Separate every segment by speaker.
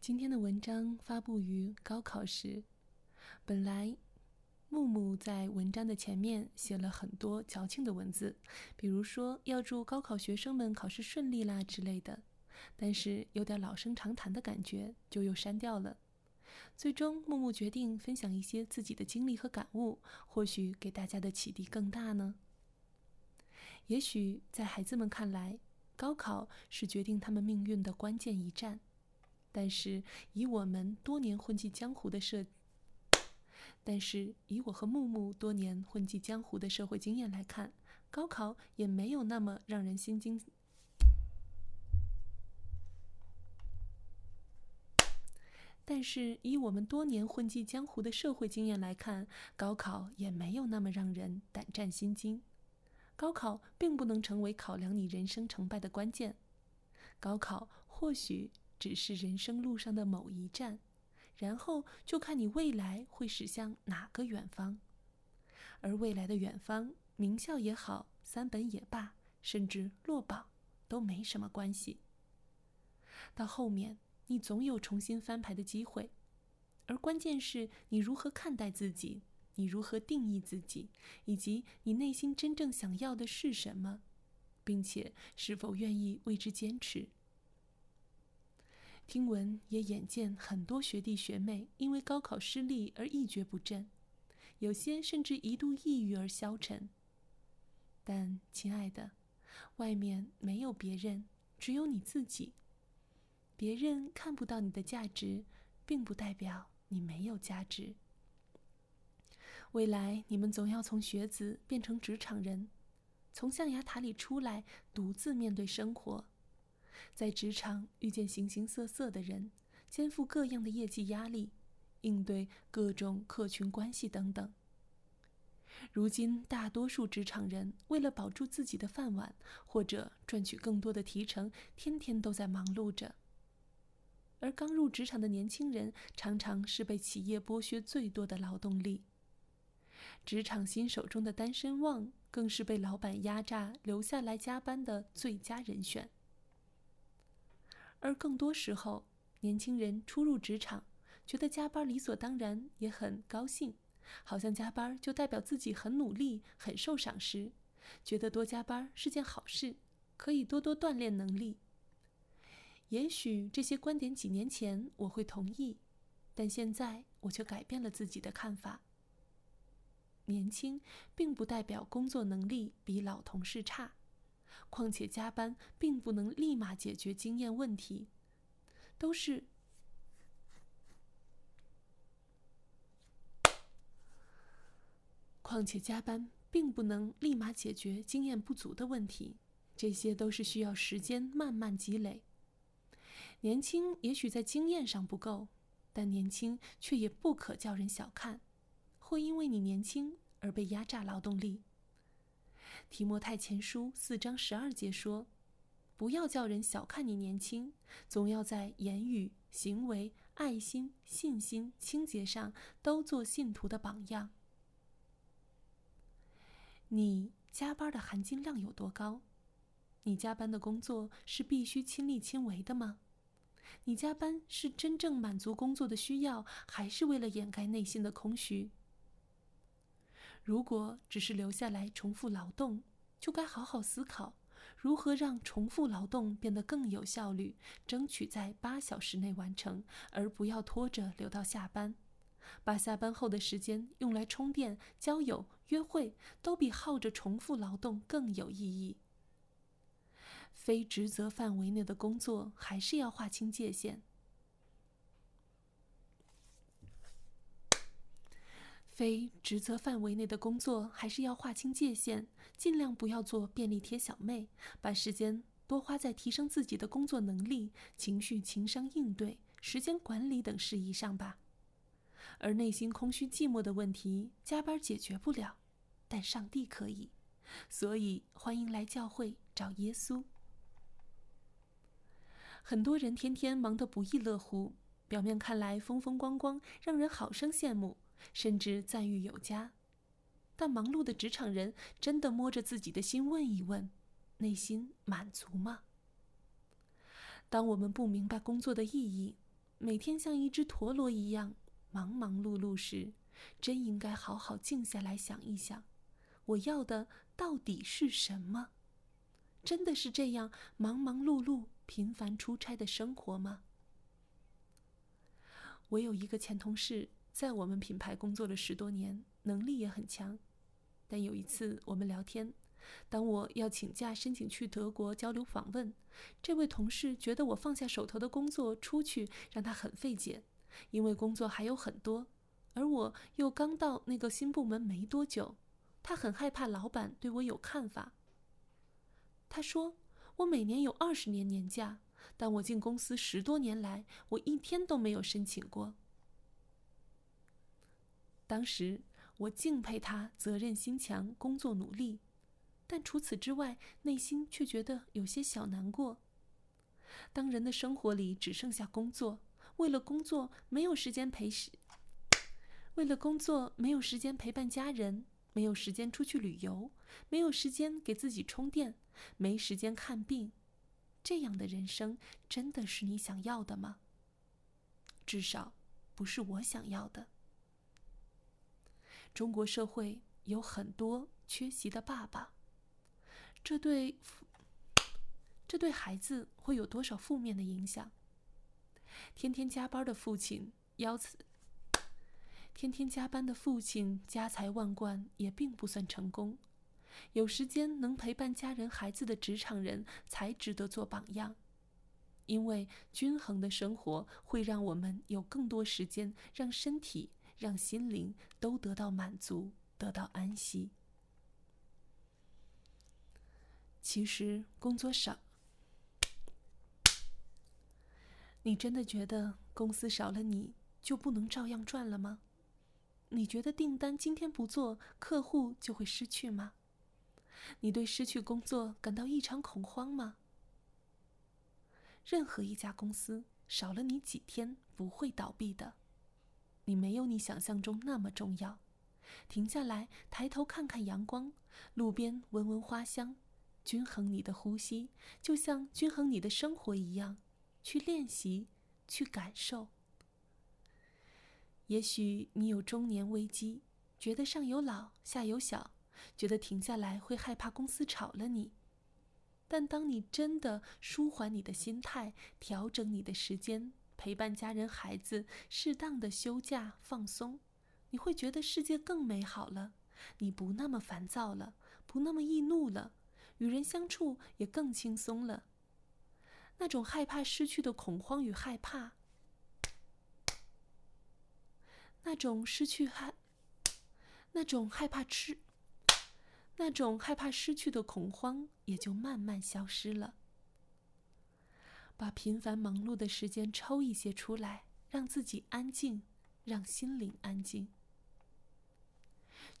Speaker 1: 今天的文章发布于高考时，本来木木在文章的前面写了很多矫情的文字，比如说要祝高考学生们考试顺利啦之类的，但是有点老生常谈的感觉，就又删掉了。最终，木木决定分享一些自己的经历和感悟，或许给大家的启迪更大呢。也许在孩子们看来，高考是决定他们命运的关键一战，但是以我们多年混迹江湖的社，但是以我和木木多年混迹江湖的社会经验来看，高考也没有那么让人心惊。但是以我们多年混迹江湖的社会经验来看，高考也没有那么让人胆战心惊。高考并不能成为考量你人生成败的关键，高考或许只是人生路上的某一站，然后就看你未来会驶向哪个远方。而未来的远方，名校也好，三本也罢，甚至落榜，都没什么关系。到后面。你总有重新翻牌的机会，而关键是你如何看待自己，你如何定义自己，以及你内心真正想要的是什么，并且是否愿意为之坚持。听闻也眼见很多学弟学妹因为高考失利而一蹶不振，有些甚至一度抑郁而消沉。但亲爱的，外面没有别人，只有你自己。别人看不到你的价值，并不代表你没有价值。未来你们总要从学子变成职场人，从象牙塔里出来，独自面对生活，在职场遇见形形色色的人，肩负各样的业绩压力，应对各种客群关系等等。如今，大多数职场人为了保住自己的饭碗，或者赚取更多的提成，天天都在忙碌着。而刚入职场的年轻人，常常是被企业剥削最多的劳动力。职场新手中的单身汪，更是被老板压榨留下来加班的最佳人选。而更多时候，年轻人初入职场，觉得加班理所当然，也很高兴，好像加班就代表自己很努力、很受赏识，觉得多加班是件好事，可以多多锻炼能力。也许这些观点几年前我会同意，但现在我却改变了自己的看法。年轻并不代表工作能力比老同事差，况且加班并不能立马解决经验问题，都是。况且加班并不能立马解决经验不足的问题，这些都是需要时间慢慢积累。年轻也许在经验上不够，但年轻却也不可叫人小看，会因为你年轻而被压榨劳动力。提摩太前书四章十二节说：“不要叫人小看你年轻，总要在言语、行为、爱心、信心、清洁上都做信徒的榜样。”你加班的含金量有多高？你加班的工作是必须亲力亲为的吗？你加班是真正满足工作的需要，还是为了掩盖内心的空虚？如果只是留下来重复劳动，就该好好思考如何让重复劳动变得更有效率，争取在八小时内完成，而不要拖着留到下班。把下班后的时间用来充电、交友、约会，都比耗着重复劳动更有意义。非职责范围内的工作还是要划清界限。非职责范围内的工作还是要划清界限，尽量不要做便利贴小妹，把时间多花在提升自己的工作能力、情绪情商应对、时间管理等事宜上吧。而内心空虚寂寞的问题，加班解决不了，但上帝可以。所以欢迎来教会找耶稣。很多人天天忙得不亦乐乎，表面看来风风光光，让人好生羡慕，甚至赞誉有加。但忙碌的职场人真的摸着自己的心问一问：内心满足吗？当我们不明白工作的意义，每天像一只陀螺一样忙忙碌碌时，真应该好好静下来想一想，我要的到底是什么？真的是这样忙忙碌碌、频繁出差的生活吗？我有一个前同事，在我们品牌工作了十多年，能力也很强。但有一次我们聊天，当我要请假申请去德国交流访问，这位同事觉得我放下手头的工作出去让他很费解，因为工作还有很多，而我又刚到那个新部门没多久，他很害怕老板对我有看法。他说：“我每年有二十年年假，但我进公司十多年来，我一天都没有申请过。”当时我敬佩他责任心强、工作努力，但除此之外，内心却觉得有些小难过。当人的生活里只剩下工作，为了工作没有时间陪时，为了工作没有时间陪伴家人。没有时间出去旅游，没有时间给自己充电，没时间看病，这样的人生真的是你想要的吗？至少不是我想要的。中国社会有很多缺席的爸爸，这对这对孩子会有多少负面的影响？天天加班的父亲，腰子。天天加班的父亲，家财万贯也并不算成功。有时间能陪伴家人、孩子的职场人才值得做榜样，因为均衡的生活会让我们有更多时间，让身体、让心灵都得到满足，得到安息。其实工作少，你真的觉得公司少了你就不能照样赚了吗？你觉得订单今天不做，客户就会失去吗？你对失去工作感到异常恐慌吗？任何一家公司少了你几天不会倒闭的，你没有你想象中那么重要。停下来，抬头看看阳光，路边闻闻花香，均衡你的呼吸，就像均衡你的生活一样，去练习，去感受。也许你有中年危机，觉得上有老下有小，觉得停下来会害怕公司炒了你。但当你真的舒缓你的心态，调整你的时间，陪伴家人孩子，适当的休假放松，你会觉得世界更美好了。你不那么烦躁了，不那么易怒了，与人相处也更轻松了。那种害怕失去的恐慌与害怕。那种失去害，那种害怕吃，那种害怕失去的恐慌也就慢慢消失了。把频繁忙碌的时间抽一些出来，让自己安静，让心灵安静。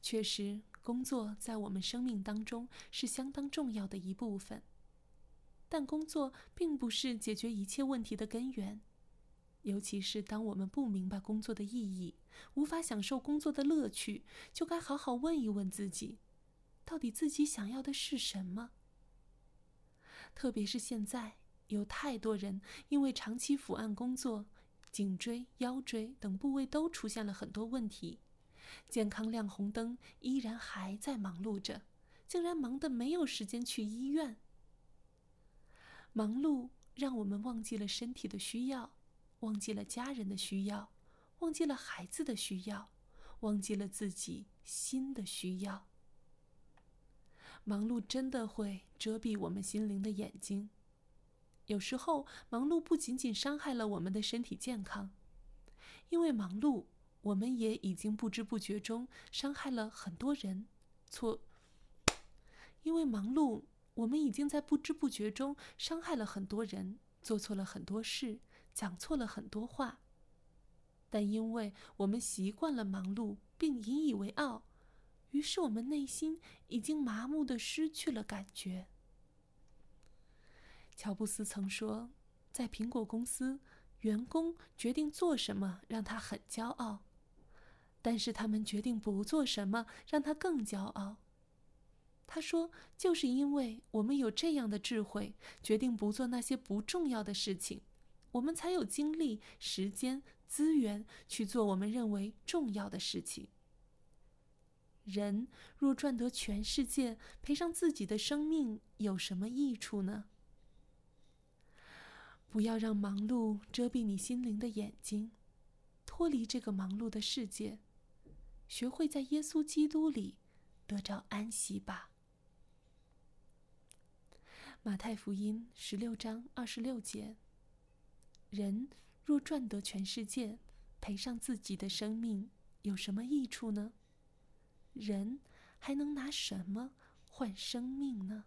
Speaker 1: 确实，工作在我们生命当中是相当重要的一部分，但工作并不是解决一切问题的根源。尤其是当我们不明白工作的意义，无法享受工作的乐趣，就该好好问一问自己，到底自己想要的是什么。特别是现在，有太多人因为长期伏案工作，颈椎、腰椎等部位都出现了很多问题，健康亮红灯，依然还在忙碌着，竟然忙得没有时间去医院。忙碌让我们忘记了身体的需要。忘记了家人的需要，忘记了孩子的需要，忘记了自己心的需要。忙碌真的会遮蔽我们心灵的眼睛。有时候，忙碌不仅仅伤害了我们的身体健康，因为忙碌，我们也已经不知不觉中伤害了很多人。错，因为忙碌，我们已经在不知不觉中伤害了很多人，做错了很多事。讲错了很多话，但因为我们习惯了忙碌并引以为傲，于是我们内心已经麻木的失去了感觉。乔布斯曾说，在苹果公司，员工决定做什么让他很骄傲，但是他们决定不做什么让他更骄傲。他说，就是因为我们有这样的智慧，决定不做那些不重要的事情。我们才有精力、时间、资源去做我们认为重要的事情。人若赚得全世界，赔上自己的生命，有什么益处呢？不要让忙碌遮蔽你心灵的眼睛，脱离这个忙碌的世界，学会在耶稣基督里得着安息吧。马太福音十六章二十六节：人若赚得全世界，赔上自己的生命，有什么益处呢？人还能拿什么换生命呢？